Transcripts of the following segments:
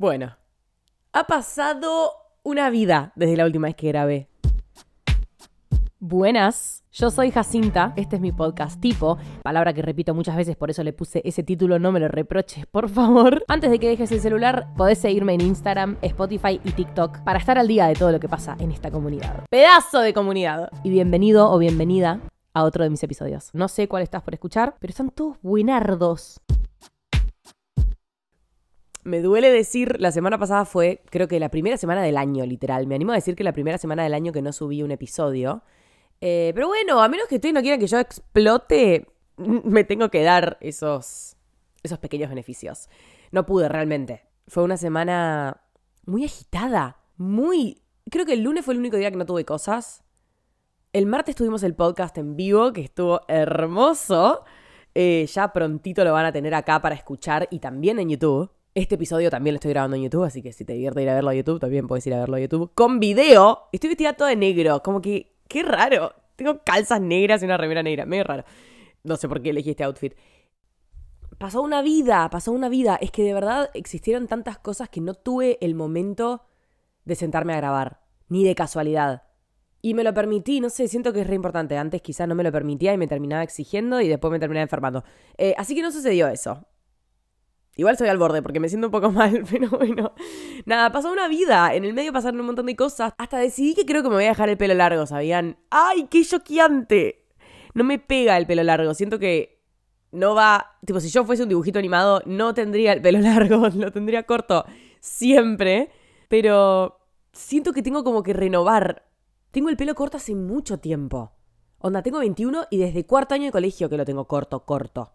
Bueno, ha pasado una vida desde la última vez que grabé. Buenas, yo soy Jacinta, este es mi podcast tipo, palabra que repito muchas veces, por eso le puse ese título, no me lo reproches, por favor. Antes de que dejes el celular, podés seguirme en Instagram, Spotify y TikTok para estar al día de todo lo que pasa en esta comunidad. Pedazo de comunidad. Y bienvenido o bienvenida a otro de mis episodios. No sé cuál estás por escuchar, pero están todos buenardos me duele decir, la semana pasada fue, creo que la primera semana del año, literal. Me animo a decir que la primera semana del año que no subí un episodio. Eh, pero bueno, a menos que ustedes no quieran que yo explote, me tengo que dar esos, esos pequeños beneficios. No pude realmente. Fue una semana muy agitada, muy... Creo que el lunes fue el único día que no tuve cosas. El martes tuvimos el podcast en vivo, que estuvo hermoso. Eh, ya prontito lo van a tener acá para escuchar y también en YouTube. Este episodio también lo estoy grabando en YouTube, así que si te divierte ir a verlo a YouTube, también puedes ir a verlo a YouTube. Con video. Estoy vestida toda de negro. Como que, qué raro. Tengo calzas negras y una remera negra. Medio raro. No sé por qué elegí este outfit. Pasó una vida, pasó una vida. Es que de verdad existieron tantas cosas que no tuve el momento de sentarme a grabar. Ni de casualidad. Y me lo permití, no sé, siento que es re importante. Antes quizás no me lo permitía y me terminaba exigiendo y después me terminaba enfermando. Eh, así que no sucedió eso. Igual estoy al borde porque me siento un poco mal, pero bueno. Nada, pasó una vida. En el medio pasaron un montón de cosas. Hasta decidí que creo que me voy a dejar el pelo largo, ¿sabían? ¡Ay, qué choqueante! No me pega el pelo largo. Siento que no va. Tipo, si yo fuese un dibujito animado, no tendría el pelo largo, lo tendría corto siempre. Pero siento que tengo como que renovar. Tengo el pelo corto hace mucho tiempo. Onda, tengo 21 y desde cuarto año de colegio que lo tengo corto, corto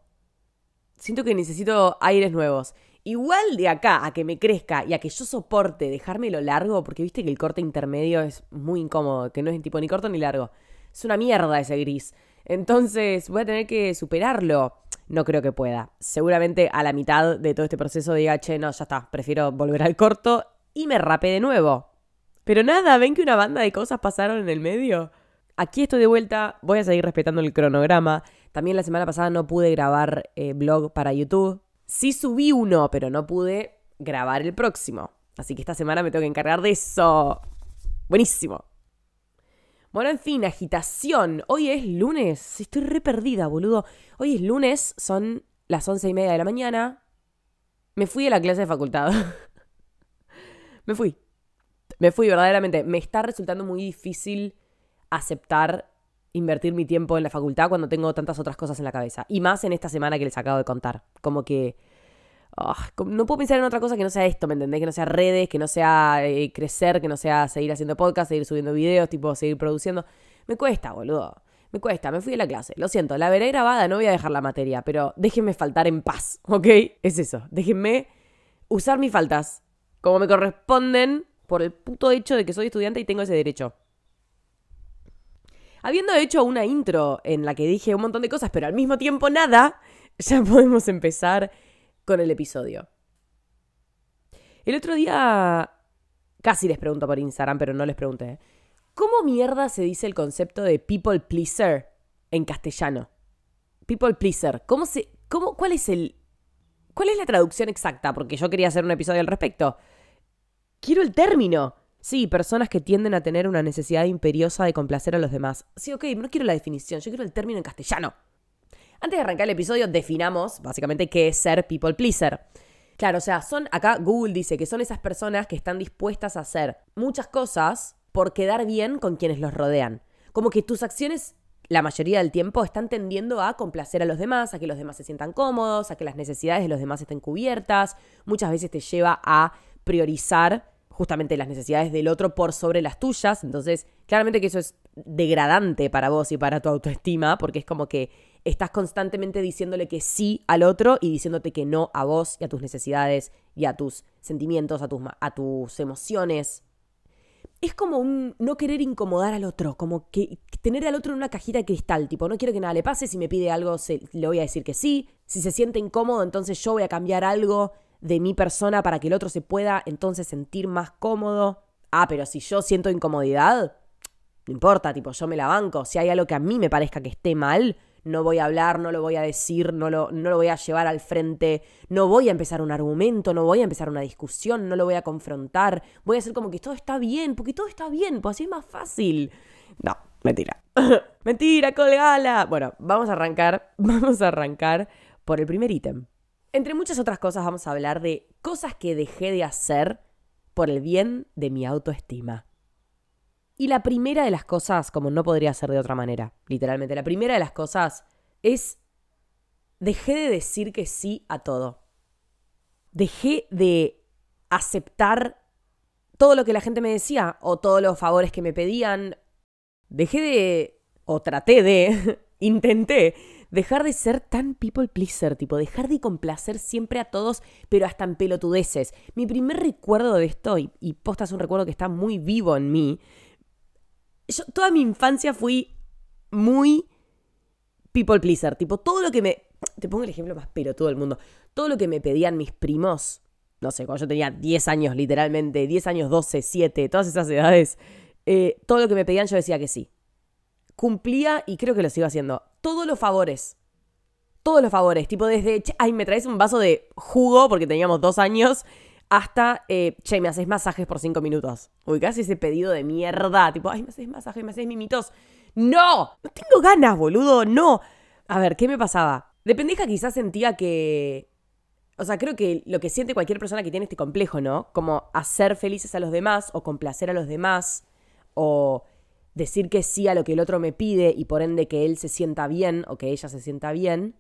siento que necesito aires nuevos. Igual de acá a que me crezca y a que yo soporte dejármelo largo, porque viste que el corte intermedio es muy incómodo, que no es tipo ni corto ni largo. Es una mierda ese gris. Entonces voy a tener que superarlo. No creo que pueda. Seguramente a la mitad de todo este proceso diga, che, no, ya está, prefiero volver al corto y me rape de nuevo. Pero nada, ven que una banda de cosas pasaron en el medio. Aquí estoy de vuelta, voy a seguir respetando el cronograma. También la semana pasada no pude grabar eh, blog para YouTube. Sí subí uno, pero no pude grabar el próximo. Así que esta semana me tengo que encargar de eso. Buenísimo. Bueno, en fin, agitación. Hoy es lunes. Estoy re perdida, boludo. Hoy es lunes, son las once y media de la mañana. Me fui a la clase de facultad. me fui. Me fui, verdaderamente. Me está resultando muy difícil aceptar invertir mi tiempo en la facultad cuando tengo tantas otras cosas en la cabeza. Y más en esta semana que les acabo de contar. Como que... Ah, no puedo pensar en otra cosa que no sea esto, ¿me entendés? Que no sea redes, que no sea eh, crecer, que no sea seguir haciendo podcast, seguir subiendo videos, tipo seguir produciendo. Me cuesta, boludo. Me cuesta, me fui de la clase. Lo siento, la veré grabada, no voy a dejar la materia, pero déjenme faltar en paz, ¿ok? Es eso. Déjenme usar mis faltas como me corresponden por el puto hecho de que soy estudiante y tengo ese derecho. Habiendo hecho una intro en la que dije un montón de cosas, pero al mismo tiempo nada, ya podemos empezar con el episodio. El otro día casi les pregunto por Instagram, pero no les pregunté. ¿Cómo mierda se dice el concepto de people pleaser en castellano? People pleaser. ¿Cómo se, cómo, ¿Cuál es el... ¿Cuál es la traducción exacta? Porque yo quería hacer un episodio al respecto. Quiero el término. Sí, personas que tienden a tener una necesidad imperiosa de complacer a los demás. Sí, ok, no quiero la definición, yo quiero el término en castellano. Antes de arrancar el episodio, definamos básicamente qué es ser people pleaser. Claro, o sea, son, acá Google dice que son esas personas que están dispuestas a hacer muchas cosas por quedar bien con quienes los rodean. Como que tus acciones, la mayoría del tiempo, están tendiendo a complacer a los demás, a que los demás se sientan cómodos, a que las necesidades de los demás estén cubiertas. Muchas veces te lleva a priorizar justamente las necesidades del otro por sobre las tuyas. Entonces, claramente que eso es degradante para vos y para tu autoestima, porque es como que estás constantemente diciéndole que sí al otro y diciéndote que no a vos y a tus necesidades y a tus sentimientos, a tus, a tus emociones. Es como un no querer incomodar al otro, como que tener al otro en una cajita de cristal, tipo, no quiero que nada le pase, si me pide algo le voy a decir que sí, si se siente incómodo, entonces yo voy a cambiar algo de mi persona para que el otro se pueda entonces sentir más cómodo. Ah, pero si yo siento incomodidad, no importa, tipo, yo me la banco. Si hay algo que a mí me parezca que esté mal, no voy a hablar, no lo voy a decir, no lo, no lo voy a llevar al frente, no voy a empezar un argumento, no voy a empezar una discusión, no lo voy a confrontar, voy a hacer como que todo está bien, porque todo está bien, pues así es más fácil. No, mentira. mentira, colgala. Bueno, vamos a arrancar, vamos a arrancar por el primer ítem. Entre muchas otras cosas vamos a hablar de cosas que dejé de hacer por el bien de mi autoestima. Y la primera de las cosas, como no podría ser de otra manera, literalmente, la primera de las cosas es dejé de decir que sí a todo. Dejé de aceptar todo lo que la gente me decía o todos los favores que me pedían. Dejé de, o traté de, intenté dejar de ser tan people pleaser, tipo, dejar de complacer siempre a todos, pero hasta en pelotudeces. Mi primer recuerdo de esto, y, y posta es un recuerdo que está muy vivo en mí, yo toda mi infancia fui muy people pleaser, tipo, todo lo que me... Te pongo el ejemplo más pelotudo del mundo. Todo lo que me pedían mis primos, no sé, cuando yo tenía 10 años literalmente, 10 años, 12, 7, todas esas edades, eh, todo lo que me pedían yo decía que sí. Cumplía y creo que lo sigo haciendo todos los favores. Todos los favores. Tipo, desde, ay, me traes un vaso de jugo porque teníamos dos años. Hasta, eh, che, me haces masajes por cinco minutos. casi ese pedido de mierda. Tipo, ay, me haces masajes, me haces mimitos. ¡No! No tengo ganas, boludo, no. A ver, ¿qué me pasaba? De pendeja quizás sentía que. O sea, creo que lo que siente cualquier persona que tiene este complejo, ¿no? Como hacer felices a los demás o complacer a los demás o decir que sí a lo que el otro me pide y por ende que él se sienta bien o que ella se sienta bien,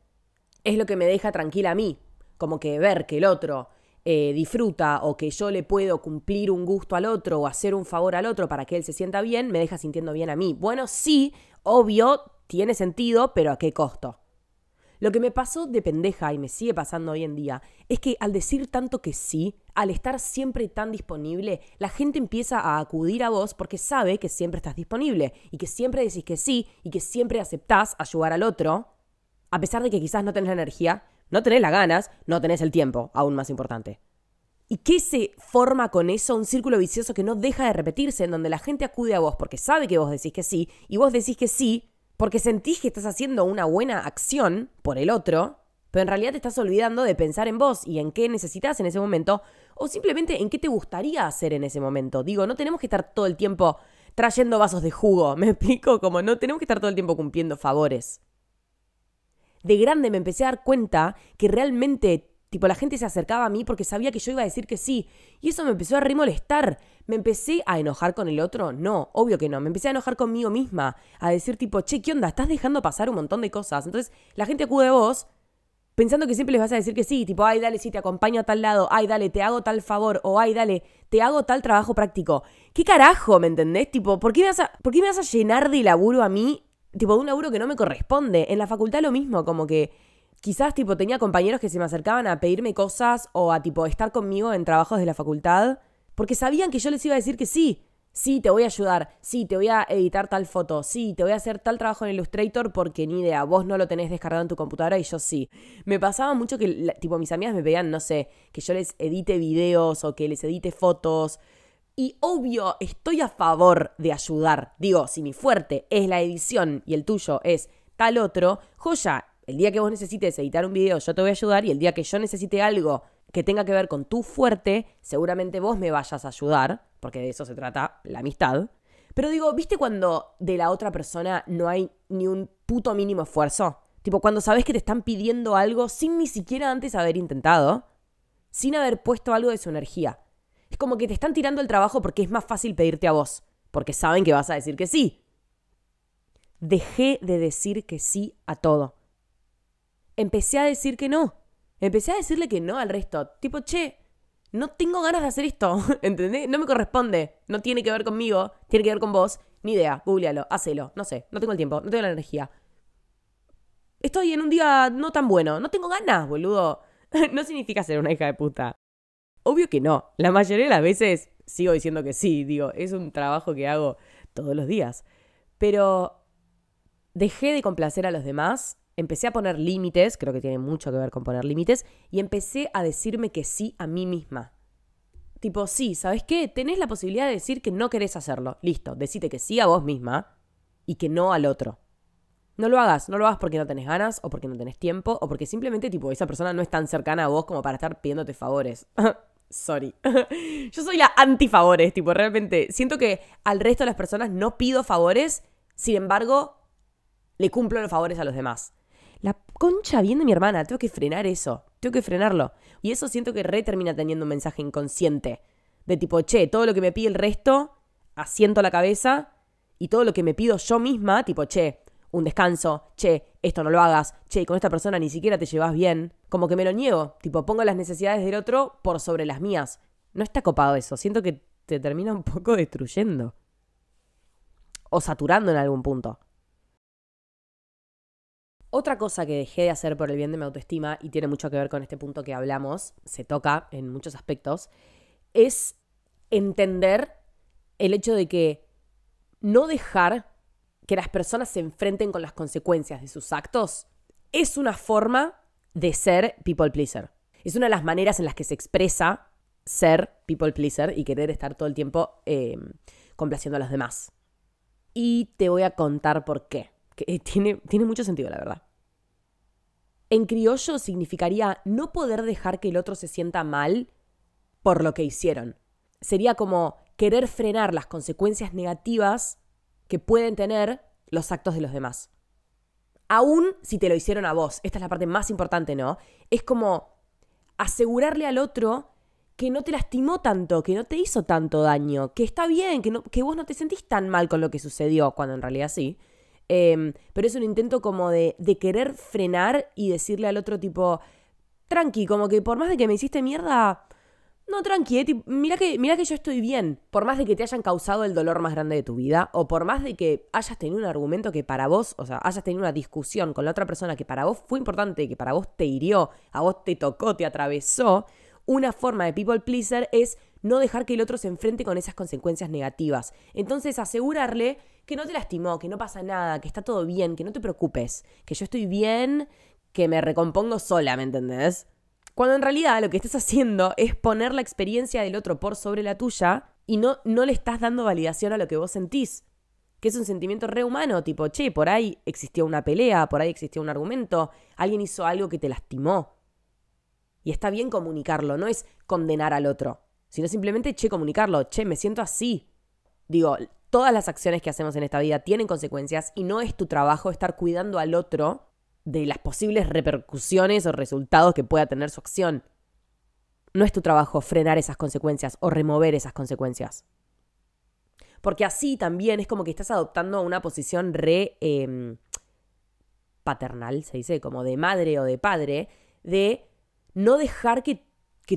es lo que me deja tranquila a mí. Como que ver que el otro eh, disfruta o que yo le puedo cumplir un gusto al otro o hacer un favor al otro para que él se sienta bien, me deja sintiendo bien a mí. Bueno, sí, obvio, tiene sentido, pero ¿a qué costo? Lo que me pasó de pendeja y me sigue pasando hoy en día es que al decir tanto que sí, al estar siempre tan disponible, la gente empieza a acudir a vos porque sabe que siempre estás disponible y que siempre decís que sí y que siempre aceptás ayudar al otro, a pesar de que quizás no tenés la energía, no tenés las ganas, no tenés el tiempo, aún más importante. ¿Y qué se forma con eso? Un círculo vicioso que no deja de repetirse, en donde la gente acude a vos porque sabe que vos decís que sí, y vos decís que sí porque sentís que estás haciendo una buena acción por el otro, pero en realidad te estás olvidando de pensar en vos y en qué necesitas en ese momento, o simplemente en qué te gustaría hacer en ese momento. Digo, no tenemos que estar todo el tiempo trayendo vasos de jugo, me explico, como no tenemos que estar todo el tiempo cumpliendo favores. De grande me empecé a dar cuenta que realmente Tipo, la gente se acercaba a mí porque sabía que yo iba a decir que sí. Y eso me empezó a remolestar. ¿Me empecé a enojar con el otro? No, obvio que no. Me empecé a enojar conmigo misma. A decir tipo, che, ¿qué onda? Estás dejando pasar un montón de cosas. Entonces, la gente acude a vos pensando que siempre les vas a decir que sí. Tipo, ay, dale, sí, te acompaño a tal lado. Ay, dale, te hago tal favor. O ay, dale, te hago tal trabajo práctico. ¿Qué carajo, me entendés? Tipo, ¿por qué me vas a, ¿por qué me vas a llenar de laburo a mí? Tipo, de un laburo que no me corresponde. En la facultad lo mismo, como que quizás tipo tenía compañeros que se me acercaban a pedirme cosas o a tipo estar conmigo en trabajos de la facultad, porque sabían que yo les iba a decir que sí. Sí, te voy a ayudar. Sí, te voy a editar tal foto. Sí, te voy a hacer tal trabajo en Illustrator porque ni idea, vos no lo tenés descargado en tu computadora y yo sí. Me pasaba mucho que, tipo, mis amigas me pedían, no sé, que yo les edite videos o que les edite fotos. Y obvio, estoy a favor de ayudar. Digo, si mi fuerte es la edición y el tuyo es tal otro, joya, el día que vos necesites editar un video, yo te voy a ayudar y el día que yo necesite algo que tenga que ver con tu fuerte, seguramente vos me vayas a ayudar, porque de eso se trata la amistad. Pero digo, ¿viste cuando de la otra persona no hay ni un puto mínimo esfuerzo? Tipo, cuando sabes que te están pidiendo algo sin ni siquiera antes haber intentado, sin haber puesto algo de su energía. Es como que te están tirando el trabajo porque es más fácil pedirte a vos, porque saben que vas a decir que sí. Dejé de decir que sí a todo empecé a decir que no. Empecé a decirle que no al resto. Tipo, che, no tengo ganas de hacer esto. ¿Entendés? No me corresponde. No tiene que ver conmigo. Tiene que ver con vos. Ni idea. Googlealo. Hacelo. No sé. No tengo el tiempo. No tengo la energía. Estoy en un día no tan bueno. No tengo ganas, boludo. no significa ser una hija de puta. Obvio que no. La mayoría de las veces sigo diciendo que sí. Digo, es un trabajo que hago todos los días. Pero dejé de complacer a los demás empecé a poner límites, creo que tiene mucho que ver con poner límites, y empecé a decirme que sí a mí misma. Tipo, sí, ¿sabes qué? Tenés la posibilidad de decir que no querés hacerlo. Listo, decite que sí a vos misma y que no al otro. No lo hagas, no lo hagas porque no tenés ganas, o porque no tenés tiempo, o porque simplemente, tipo, esa persona no es tan cercana a vos como para estar pidiéndote favores. Sorry. Yo soy la anti-favores, tipo, realmente. Siento que al resto de las personas no pido favores, sin embargo, le cumplo los favores a los demás. Concha bien de mi hermana, tengo que frenar eso, tengo que frenarlo. Y eso siento que re termina teniendo un mensaje inconsciente. De tipo, che, todo lo que me pide el resto, asiento la cabeza, y todo lo que me pido yo misma, tipo, che, un descanso, che, esto no lo hagas, che, con esta persona ni siquiera te llevas bien, como que me lo niego, tipo, pongo las necesidades del otro por sobre las mías. No está copado eso, siento que te termina un poco destruyendo. O saturando en algún punto. Otra cosa que dejé de hacer por el bien de mi autoestima, y tiene mucho que ver con este punto que hablamos, se toca en muchos aspectos, es entender el hecho de que no dejar que las personas se enfrenten con las consecuencias de sus actos es una forma de ser people pleaser. Es una de las maneras en las que se expresa ser people pleaser y querer estar todo el tiempo em, complaciendo a los demás. Y te voy a contar por qué. Tiene, tiene mucho sentido, la verdad. En criollo significaría no poder dejar que el otro se sienta mal por lo que hicieron. Sería como querer frenar las consecuencias negativas que pueden tener los actos de los demás. Aún si te lo hicieron a vos, esta es la parte más importante, ¿no? Es como asegurarle al otro que no te lastimó tanto, que no te hizo tanto daño, que está bien, que, que vos no te sentís tan mal con lo que sucedió, cuando en realidad sí. Em, pero es un intento como de, de querer frenar y decirle al otro tipo, tranqui, como que por más de que me hiciste mierda, no, tranqui, eh, mira, que, mira que yo estoy bien. Por más de que te hayan causado el dolor más grande de tu vida, o por más de que hayas tenido un argumento que para vos, o sea, hayas tenido una discusión con la otra persona que para vos fue importante, que para vos te hirió, a vos te tocó, te atravesó, una forma de people pleaser es no dejar que el otro se enfrente con esas consecuencias negativas. Entonces, asegurarle que no te lastimó, que no pasa nada, que está todo bien, que no te preocupes, que yo estoy bien, que me recompongo sola, ¿me entendés? Cuando en realidad lo que estás haciendo es poner la experiencia del otro por sobre la tuya y no, no le estás dando validación a lo que vos sentís. Que es un sentimiento rehumano, tipo, che, por ahí existió una pelea, por ahí existió un argumento, alguien hizo algo que te lastimó. Y está bien comunicarlo, no es condenar al otro, sino simplemente, che, comunicarlo, che, me siento así. Digo, todas las acciones que hacemos en esta vida tienen consecuencias y no es tu trabajo estar cuidando al otro de las posibles repercusiones o resultados que pueda tener su acción. No es tu trabajo frenar esas consecuencias o remover esas consecuencias. Porque así también es como que estás adoptando una posición re em, paternal, se dice, como de madre o de padre, de no dejar que,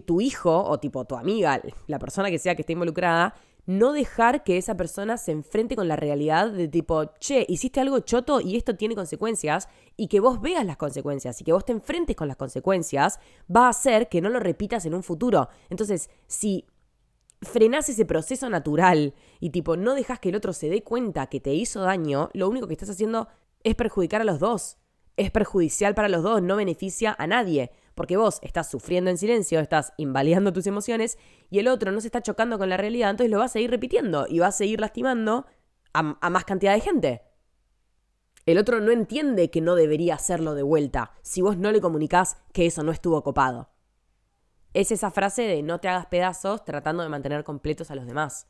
tu hijo o tipo tu amiga, la persona que sea que esté involucrada, no dejar que esa persona se enfrente con la realidad de tipo, che, hiciste algo choto y esto tiene consecuencias, y que vos veas las consecuencias y que vos te enfrentes con las consecuencias, va a hacer que no lo repitas en un futuro. Entonces, si frenás ese proceso natural y tipo no dejas que el otro se dé cuenta que te hizo daño, lo único que estás haciendo es perjudicar a los dos. Es perjudicial para los dos, no beneficia a nadie porque vos estás sufriendo en silencio, estás invalidando tus emociones y el otro no se está chocando con la realidad, entonces lo va a seguir repitiendo y va a seguir lastimando a, más cantidad de gente. El otro no entiende que no debería hacerlo de vuelta si vos no le comunicás que eso no estuvo copado. Es esa frase de no te hagas pedazos tratando de mantener completos a los demás.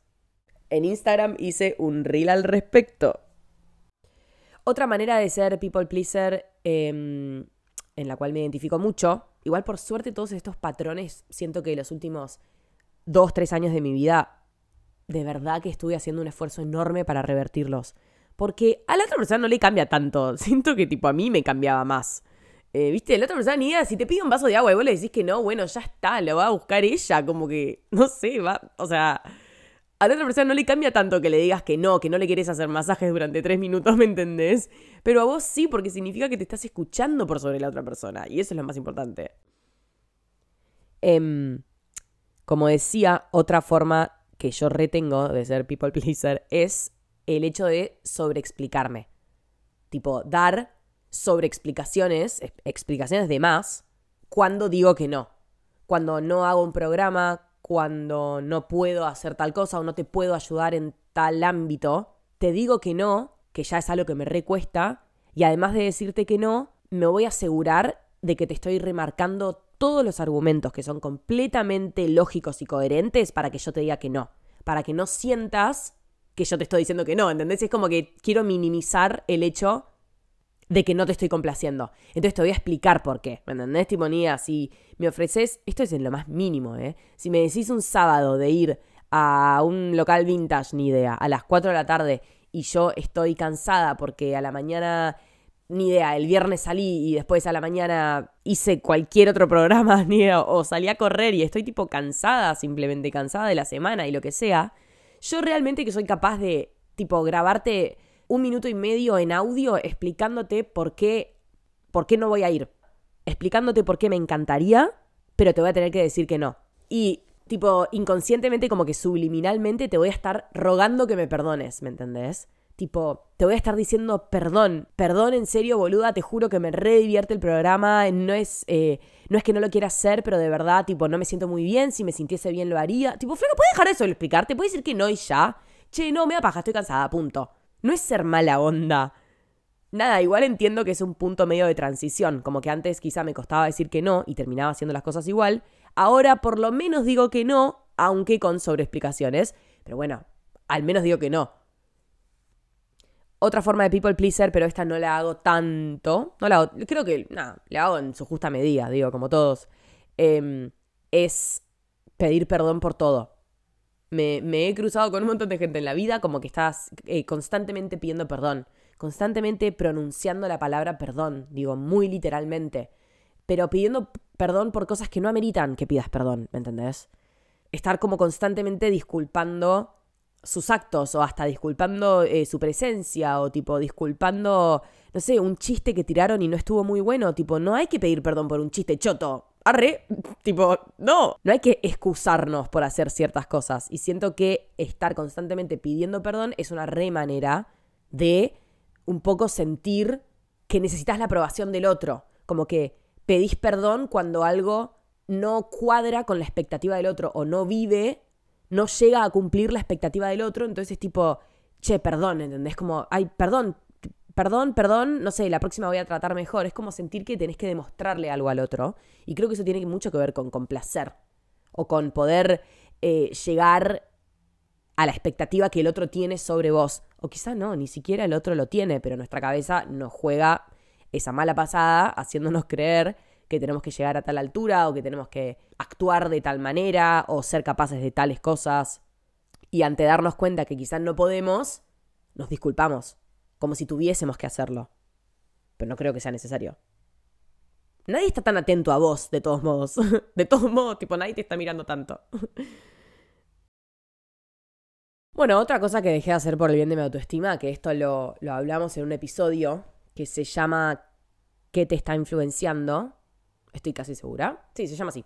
En Instagram hice un reel al respecto. Otra manera de ser people pleaser em, en la cual me identifico mucho Igual por suerte todos estos patrones, siento que los últimos dos, tres años de mi vida, de verdad que estuve haciendo un esfuerzo enorme para revertirlos. Porque a la otra persona no le cambia tanto. Siento que tipo a mí me cambiaba más. Eh, ¿Viste? La otra persona ni idea, si te pide un vaso de agua y vos le decís que no, bueno, ya está, lo va a buscar ella, como que, no sé, va, o sea, a la otra persona no le cambia tanto que le digas que no, que no le quieres hacer masajes durante tres minutos, ¿me entendés? Pero a vos sí, porque significa que te estás escuchando por sobre la otra persona. Y eso es lo más importante. Em, como decía, otra forma que yo retengo de ser people pleaser es el hecho de sobreexplicarme. Tipo, dar sobreexplicaciones, explicaciones de más, cuando digo que no. Cuando no hago un programa, cuando no puedo hacer tal cosa o no te puedo ayudar en tal ámbito, te digo que no, que ya es algo que me recuesta, Y además de decirte que no, me voy a asegurar de que te estoy remarcando todos los argumentos que son completamente lógicos y coherentes para que yo te diga que no. Para que no sientas que yo te estoy diciendo que no, ¿entendés? Es como que quiero minimizar el hecho de que no te estoy complaciendo. Entonces te voy a explicar por qué, ¿me entendés? Tipo, si me ofreces, esto es en lo más mínimo, ¿eh? Si me decís un sábado de ir a un local vintage, ni idea, a las 4 de la tarde y yo estoy cansada porque a la mañana, ni idea, el viernes salí y después a la mañana hice cualquier otro programa, ni idea, o salí a correr y estoy tipo cansada, simplemente cansada de la semana y lo que sea, yo realmente que soy capaz de, tipo, grabarte un minuto y medio en audio explicándote por qué, por qué no voy a ir. Explicándote por qué me encantaría, pero te voy a tener que decir que no. Y tipo, inconscientemente, como que subliminalmente te voy a estar rogando que me perdones, ¿me entendés? Tipo, te voy a estar diciendo perdón, perdón en serio, boluda, te juro que me re divierte el programa, no es, eh, no es que no lo quiera hacer, pero de verdad, tipo, no me siento muy bien, si me sintiese bien lo haría. Tipo, Flaco, ¿puedes dejar eso de explicarte? ¿Puedes decir que no y ya? Che, no, me da estoy cansada, punto. No es ser mala onda. Nada, igual entiendo que es un punto medio de transición, como que antes quizá me costaba decir que no y terminaba haciendo las cosas igual. Ahora por lo menos digo que no, aunque con sobreexplicaciones. Pero bueno, al menos digo que no. Otra forma de people pleaser, pero esta no la hago tanto. No la hago, creo que, nada, la hago en su justa medida, digo, como todos. Em, es pedir perdón por todo me, he cruzado con un montón de gente en la vida como que estás eh, constantemente pidiendo perdón, constantemente pronunciando la palabra perdón, digo, muy literalmente, pero pidiendo perdón por cosas que no ameritan que pidas perdón, ¿me entendés? Estar como constantemente disculpando sus actos o hasta disculpando eh, su presencia o tipo disculpando, no sé, un chiste que tiraron y no estuvo muy bueno, tipo, no hay que pedir perdón por un chiste choto, arre, tipo, no. No hay que excusarnos por hacer ciertas cosas. Y siento que estar constantemente pidiendo perdón es una re manera de un poco sentir que necesitas la aprobación del otro. Como que pedís perdón cuando algo no cuadra con la expectativa del otro o no vive, no llega a cumplir la expectativa del otro. Entonces es tipo, che, perdón, ¿entendés? Como, ay, perdón, perdón, perdón, no sé, la próxima voy a tratar mejor. Es como sentir que tenés que demostrarle algo al otro. Y creo que eso tiene mucho que ver con complacer o con poder eh, llegar a la expectativa que el otro tiene sobre vos. O quizá no, ni siquiera el otro lo tiene, pero nuestra cabeza nos juega esa mala pasada haciéndonos creer que tenemos que llegar a tal altura o que tenemos que actuar de tal manera o ser capaces de tales cosas. Y ante darnos cuenta que quizás no podemos, nos disculpamos como si tuviésemos que hacerlo. Pero no creo que sea necesario. Nadie está tan atento a vos, de todos modos. De todos modos, tipo, nadie te está mirando tanto. Bueno, otra cosa que dejé de hacer por el bien de mi autoestima, que esto lo, lo hablamos en un episodio que se llama ¿Qué te está influenciando? Estoy casi segura. Sí, se llama así.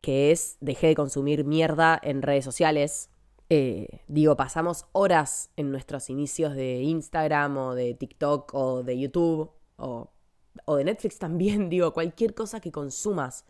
Que es dejé de consumir mierda en redes sociales eh, digo, pasamos horas en nuestros inicios de Instagram o de TikTok o de YouTube o, o de Netflix también, digo, cualquier cosa que consumas.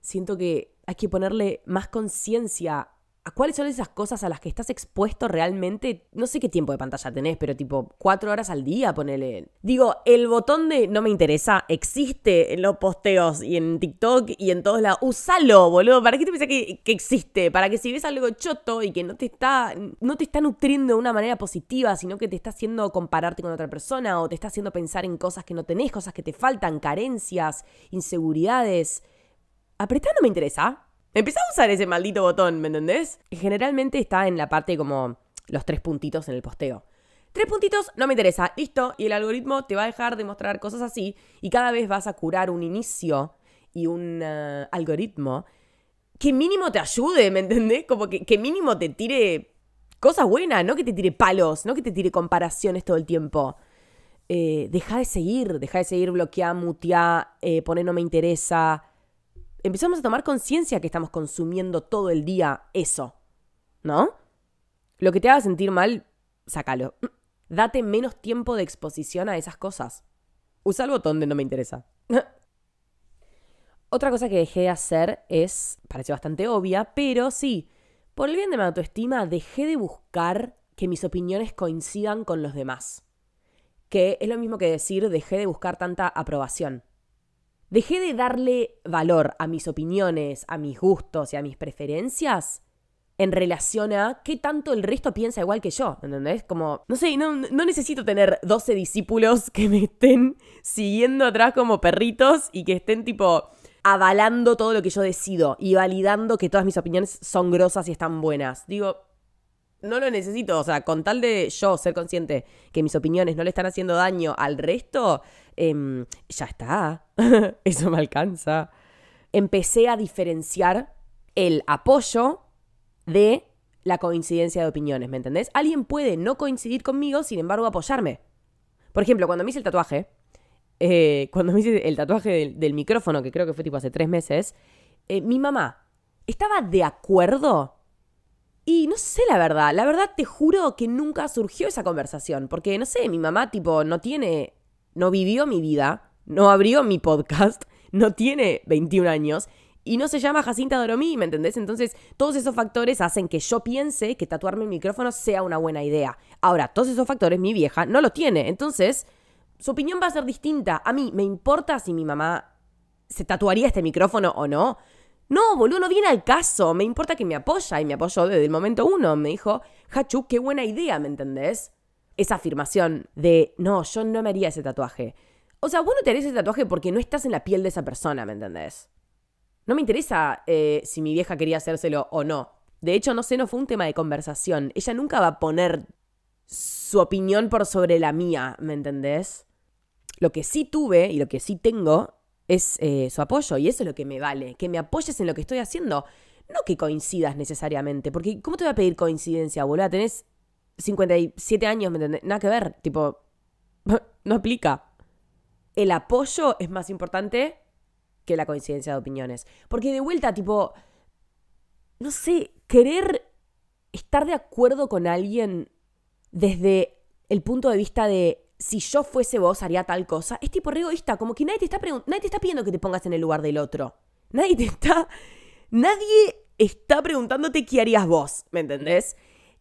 Siento que hay que ponerle más conciencia cuáles son esas cosas a las que estás expuesto realmente? No sé qué tiempo de pantalla tenés, pero tipo cuatro horas al día, ponele. Digo, el botón de no me interesa existe en los posteos y en TikTok y en todos lados. Usalo, boludo. ¿Para qué te pensás que, que, existe? Para que si ves algo choto y que no te está, no te está nutriendo de una manera positiva, sino que te está haciendo compararte con otra persona o te está haciendo pensar en cosas que no tenés, cosas que te faltan, carencias, inseguridades. Apretá no me interesa. Empezá a usar ese maldito botón, ¿me entendés? Generalmente está en la parte como los tres puntitos en el posteo. Tres puntitos, no me interesa, listo, y el algoritmo te va a dejar de mostrar cosas así y cada vez vas a curar un inicio y un uh, algoritmo que mínimo te ayude, ¿me entendés? Como que, que, mínimo te tire cosas buenas, no que te tire palos, no que te tire comparaciones todo el tiempo. Eh, deja de seguir, deja de seguir, bloquear, mutear, eh, poner no me interesa, empezamos a tomar conciencia que estamos consumiendo todo el día eso, ¿no? Lo que te haga sentir mal, sácalo. Date menos tiempo de exposición a esas cosas. Usa el botón de no me interesa. Otra cosa que dejé de hacer es, parece bastante obvia, pero sí, por el bien de mi autoestima, dejé de buscar que mis opiniones coincidan con los demás. que es lo mismo que decir dejé de buscar tanta aprobación. Dejé de darle valor a mis opiniones, a mis gustos y a mis preferencias en relación a qué tanto el resto piensa igual que yo, ¿entendés? Como, no sé, no, no, necesito tener 12 discípulos que me estén siguiendo atrás como perritos y que estén tipo avalando todo lo que yo decido y validando que todas mis opiniones son grosas y están buenas. Digo, no lo necesito, o sea, con tal de yo ser consciente que mis opiniones no le están haciendo daño al resto, em, ya está, eso me alcanza. Empecé a diferenciar el apoyo de la coincidencia de opiniones, ¿me entendés? Alguien puede no coincidir conmigo, sin embargo, apoyarme. Por ejemplo, cuando me hice el tatuaje, eh, cuando me hice el tatuaje del, micrófono, que creo que fue tipo hace tres meses, eh, mi mamá estaba de acuerdo. Y no sé la verdad, la verdad te juro que nunca surgió esa conversación, porque no sé, mi mamá tipo no tiene, no vivió mi vida, no abrió mi podcast, no tiene 21 años y no se llama Jacinta Doromí, ¿me entendés? Entonces, todos esos factores hacen que yo piense que tatuarme el micrófono sea una buena idea. Ahora, todos esos factores mi vieja no lo tiene. Entonces, su opinión va a ser distinta. A mí, ¿me importa si mi mamá se tatuaría este micrófono o no? No, boludo, no viene al caso. Me importa que me apoya y me apoyó desde el momento uno. Me dijo, Hachu, qué buena idea, ¿me entendés? Esa afirmación de, no, yo no me haría ese tatuaje. O sea, vos no te harías ese tatuaje porque no estás en la piel de esa persona, ¿me entendés? No me interesa eh, si mi vieja quería hacérselo o no. De hecho, no sé, no fue un tema de conversación. Ella nunca va a poner su opinión por sobre la mía, ¿me entendés? Lo que sí tuve y lo que sí tengo es eh, su apoyo y eso es lo que me vale, que me apoyes en lo que estoy haciendo. No que coincidas necesariamente, porque ¿cómo te voy a pedir coincidencia, boludo? Tenés 57 años, ¿me entendés? Nada que ver, tipo, no aplica. El apoyo es más importante que la coincidencia de opiniones. Porque de vuelta, tipo, no sé, querer estar de acuerdo con alguien desde el punto de vista de si yo fuese vos haría tal cosa, es tipo re como que nadie te está nadie te está pidiendo que te pongas en el lugar del otro. Nadie te está nadie está preguntándote qué harías vos, ¿me entendés?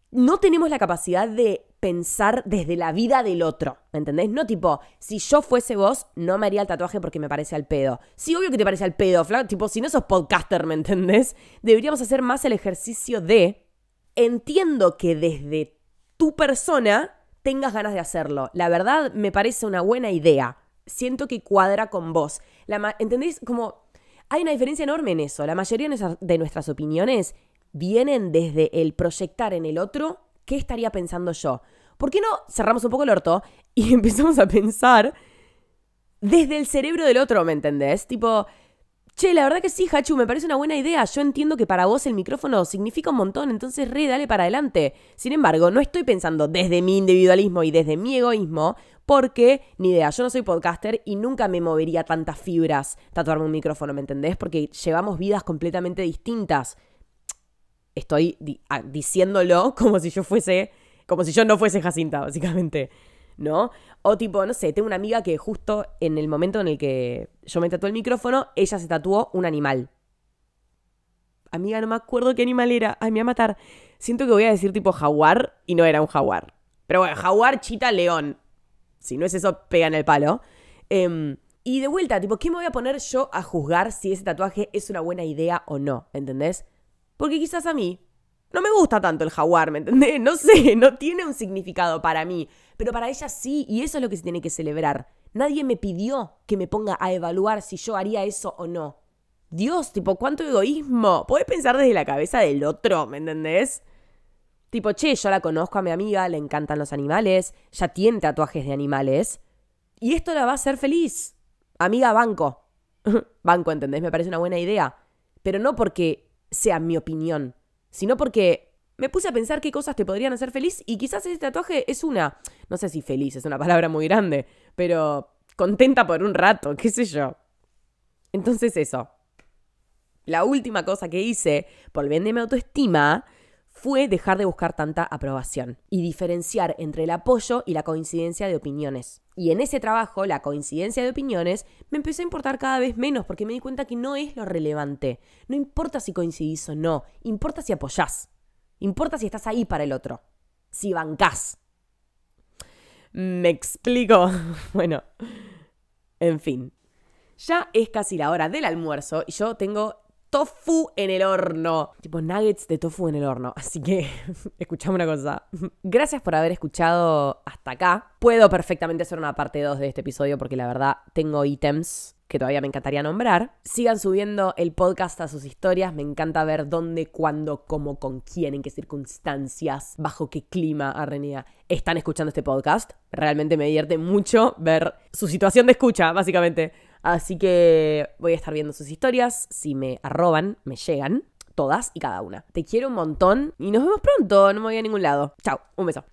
No tenemos la capacidad de pensar desde la vida del otro, ¿me entendés? No tipo, si yo fuese vos, no me haría el tatuaje porque me parece al pedo. Sí, obvio que te parece al pedo, tipo, si no sos podcaster, ¿me entendés? Deberíamos hacer más el ejercicio de, entiendo que desde tu persona tengas ganas de hacerlo. La verdad, me parece una buena idea. Siento que cuadra con vos. La ¿Entendés? Como hay una diferencia enorme en eso. La mayoría de nuestras opiniones vienen desde el proyectar en el otro ¿qué estaría pensando yo? ¿Por qué no cerramos un poco el orto y empezamos a pensar desde el cerebro del otro, ¿me entendés? Tipo, che, la verdad que sí, Hachu, me parece una buena idea. Yo entiendo que para vos el micrófono significa un montón, entonces re, dale para adelante. Sin embargo, no estoy pensando desde mi individualismo y desde mi egoísmo, porque, ni idea, yo no soy podcaster y nunca me movería tantas fibras tatuarme un micrófono, ¿me entendés? Porque llevamos vidas completamente distintas estoy ah, diciéndolo como si yo fuese, como si yo no fuese Jacinta, básicamente, ¿no? O tipo, no sé, tengo una amiga que justo en el momento en el que yo me tatué el micrófono, ella se tatuó un animal. Amiga, no me acuerdo qué animal era. Ay, me va a matar. Siento que voy a decir tipo jaguar y no era un jaguar. Pero bueno, jaguar, chita, león. Si no es eso, pega en el palo. Em, y de vuelta, tipo, ¿qué me voy a poner yo a juzgar si ese tatuaje es una buena idea o no? ¿Entendés? Porque quizás a mí no me gusta tanto el jaguar, ¿me entendés? No sé, no tiene un significado para mí, pero para ella sí, y eso es lo que se tiene que celebrar. Nadie me pidió que me ponga a evaluar si yo haría eso o no. Dios, tipo, cuánto egoísmo. Podés pensar desde la cabeza del otro, ¿me entendés? Tipo, che, yo la conozco a mi amiga, le encantan los animales, ya tiene tatuajes de animales. Y esto la va a hacer feliz. Amiga, banco. banco, ¿entendés? Me parece una buena idea. Pero no porque sea mi opinión, sino porque me puse a pensar qué cosas te podrían hacer feliz y quizás ese tatuaje es una, no sé si feliz, es una palabra muy grande, pero contenta por un rato, qué sé yo. Entonces eso. La última cosa que hice por bien de mi autoestima fue dejar de buscar tanta aprobación y diferenciar entre el apoyo y la coincidencia de opiniones. Y en ese trabajo, la coincidencia de opiniones me empezó a importar cada vez menos porque me di cuenta que no es lo relevante. No importa si coincidís o no, importa si apoyás. Importa si estás ahí para el otro, si bancás. Me explico. Bueno, en fin. Ya es casi la hora del almuerzo y yo tengo tofu en el horno. Tipo nuggets de tofu en el horno. Así que, escuchame una cosa. Gracias por haber escuchado hasta acá. Puedo perfectamente hacer una parte 2 de este episodio porque la verdad tengo ítems que todavía me encantaría nombrar. Sigan subiendo el podcast a sus historias. Me encanta ver dónde, cuándo, cómo, con quién, en qué circunstancias, bajo qué clima, arrenía, están escuchando este podcast. Realmente me divierte mucho ver su situación de escucha, básicamente. Así que voy a estar viendo sus historias. Si me arroban, me llegan. Todas y cada una. Te quiero un montón y nos vemos pronto. No me voy a ningún lado. Chao. Un beso.